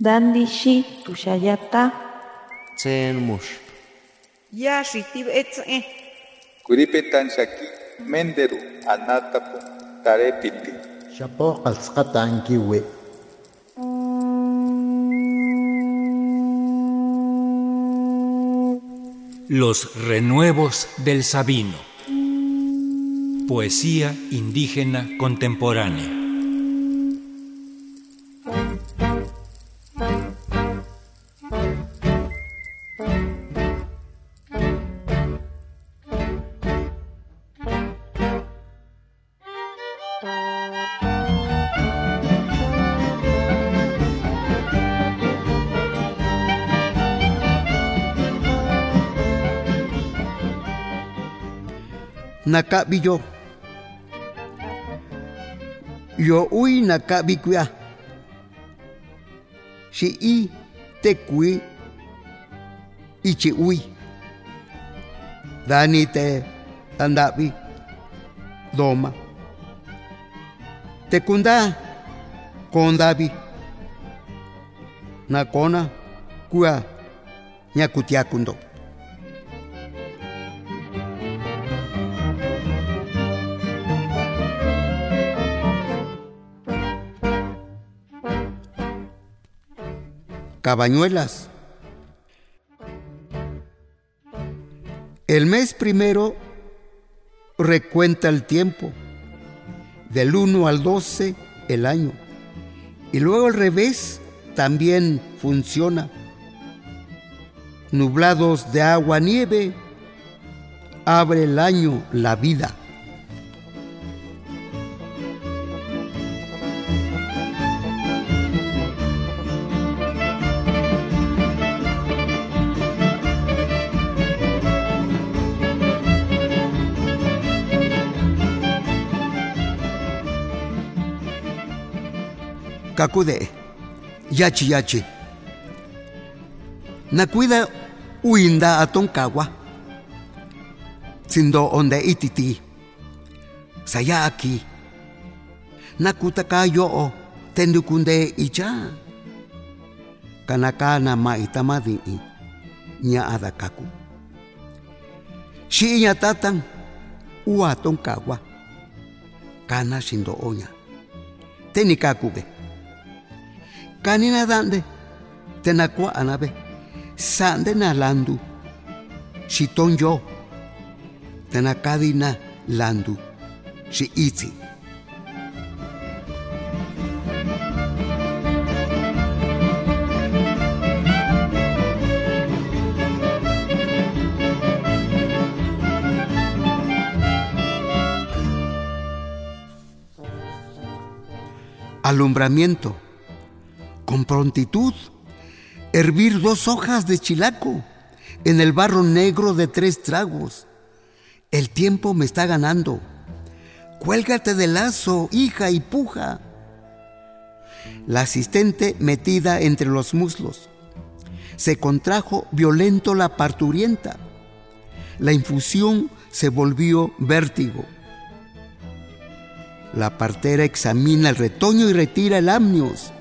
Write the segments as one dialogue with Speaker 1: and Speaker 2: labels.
Speaker 1: Dandishi tushayata.
Speaker 2: Tsen mush.
Speaker 3: Ya shitib etze.
Speaker 4: Kuripetan shaki menderu anatapu tarepiti.
Speaker 5: Shapo qalsqatan kiwi.
Speaker 6: Los renuevos del Sabino. Poesía indígena contemporánea.
Speaker 7: Nakabi yo yo uy nakabi kuya si i te kui ichi uy dani te andabi doma te kunda kondabi nakona kuya nyakutiakundo Cabañuelas. El mes primero recuenta el tiempo, del 1 al 12 el año. Y luego al revés también funciona. Nublados de agua nieve, abre el año la vida. Kakude, yachi yachi. Nakuida uinda atonkawa. Sindo onde ititi. Saya aquí. Nakuta kayo o tendukunde icha. Kanaka ma itamadi nya adakaku. Si nya tatang ua tonkawa. Kana sindo onya. Tenikakube kanina dande tenakwa anabe sande na landu shiton yo. Tenakadina landu shi itzi. Alumbramiento con prontitud, hervir dos hojas de chilaco en el barro negro de tres tragos. El tiempo me está ganando. Cuélgate del lazo, hija, y puja. La asistente metida entre los muslos. Se contrajo violento la parturienta. La infusión se volvió vértigo. La partera examina el retoño y retira el amnios.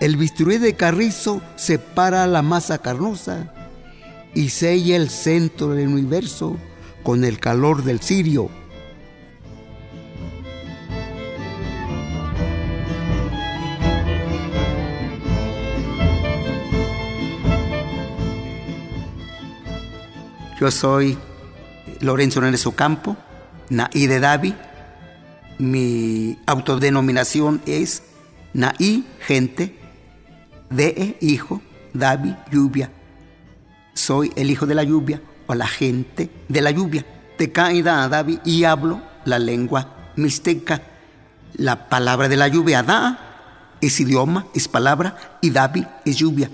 Speaker 7: El bisturí de carrizo separa la masa carnosa y sella el centro del universo con el calor del cirio. Yo soy Lorenzo Neres Ocampo, Naí de Davi. Mi autodenominación es Naí Gente de hijo, David, lluvia. Soy el hijo de la lluvia o la gente de la lluvia. Te caída a David y hablo la lengua mixteca. La palabra de la lluvia, da, es idioma, es palabra, y David es lluvia.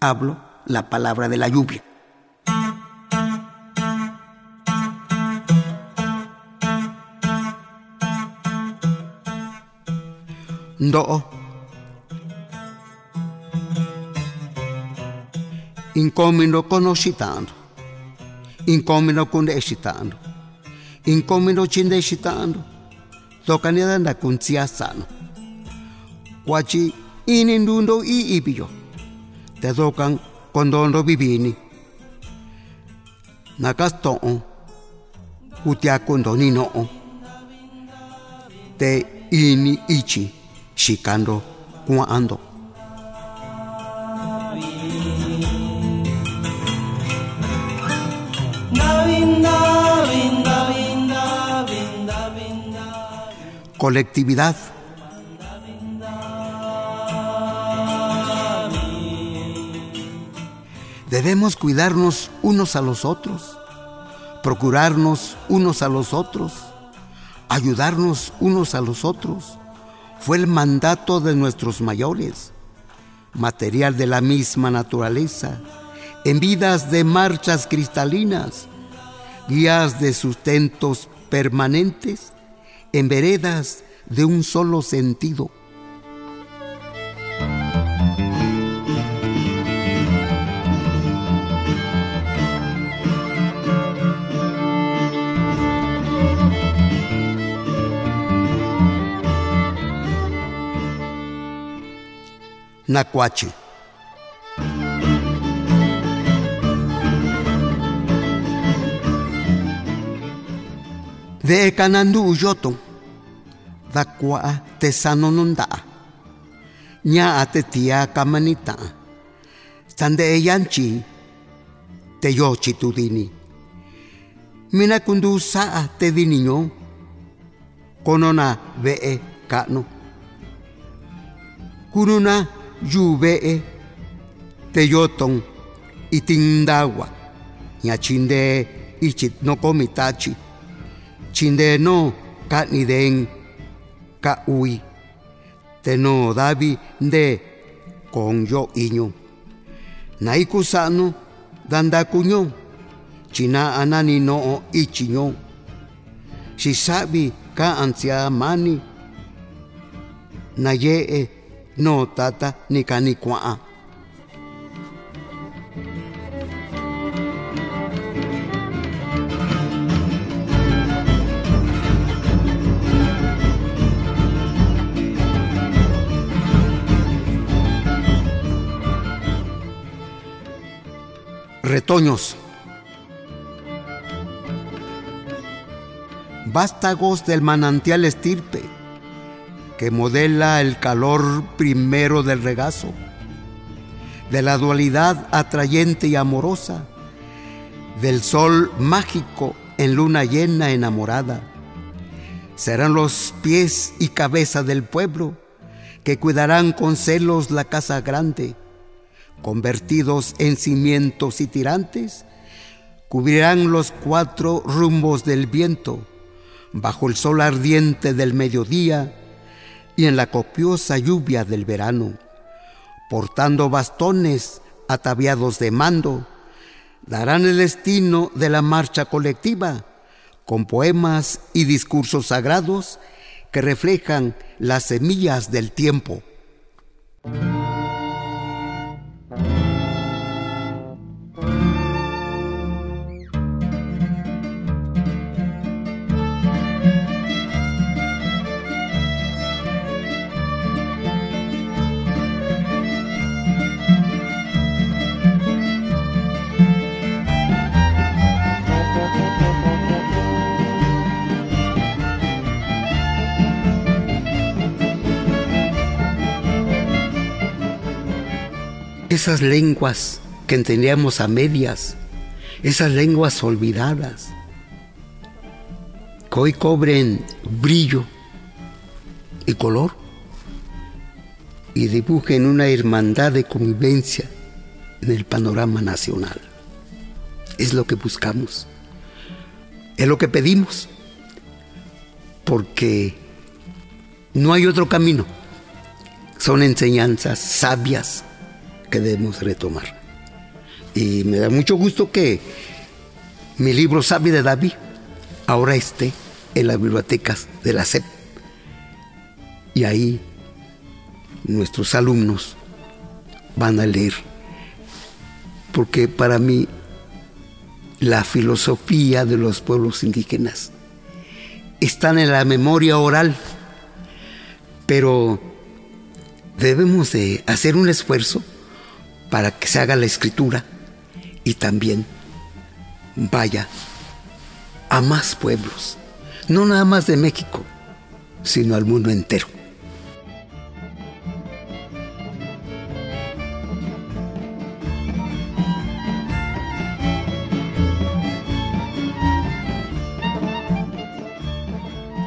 Speaker 7: Hablo la palabra de la lluvia. No. Incomino conoscitando, incomino condescitando, incomino cindescitando, tocani da kunzia sano. Quaci inindundo i ibio. Te dokan kondondo bibini. Nakas to'on. Utia kondoni no'on. Te ini ichi shikando kuando. Colectividad. Debemos cuidarnos unos a los otros, procurarnos unos a los otros, ayudarnos unos a los otros. Fue el mandato de nuestros mayores, material de la misma naturaleza, en vidas de marchas cristalinas, guías de sustentos permanentes, en veredas de un solo sentido. Nacuache. De canandu uyoto, da kwa te sanonunda, nya ate tia kamanita, tande yanchi, te yochi tudini. Mina kundu saa te diniño, konona ve kano. Kuruna yuve'e teyoton itindawa ñachinde ichit komitachi chinde no kaniden ka ui. Teno davi nde con yo iño naikusano danda kuño china anani no ichiño shisabi ka ansia mani. Naye'e no tata ni kani kua'a retoños vástagos del manantial estirpe que modela el calor primero del regazo, de la dualidad atrayente y amorosa, del sol mágico en luna llena enamorada. Serán los pies y cabeza del pueblo que cuidarán con celos la casa grande, convertidos en cimientos y tirantes, cubrirán los cuatro rumbos del viento, bajo el sol ardiente del mediodía, y en la copiosa lluvia del verano, portando bastones ataviados de mando, darán el destino de la marcha colectiva con poemas y discursos sagrados que reflejan las semillas del tiempo. Esas lenguas que entendíamos a medias, esas lenguas olvidadas, que hoy cobren brillo y color y dibujen una hermandad de convivencia en el panorama nacional. Es lo que buscamos, es lo que pedimos, porque no hay otro camino. Son enseñanzas sabias que debemos retomar. Y me da mucho gusto que mi libro Sabi de David ahora esté en las bibliotecas de la SEP. Y ahí nuestros alumnos van a leer. Porque para mí la filosofía de los pueblos indígenas está en la memoria oral, pero debemos de hacer un esfuerzo para que se haga la escritura y también vaya a más pueblos, no nada más de México, sino al mundo entero.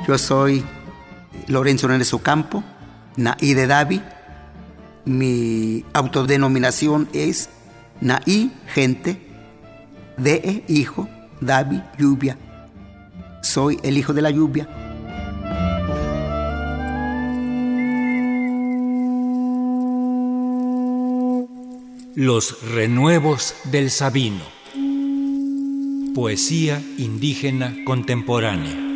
Speaker 7: Yo soy Lorenzo Hernández Ocampo, naí de Davi. Mi autodenominación es Naí, gente, de hijo, Davi, lluvia. Soy el hijo de la lluvia.
Speaker 6: Los renuevos del Sabino. Poesía indígena contemporánea.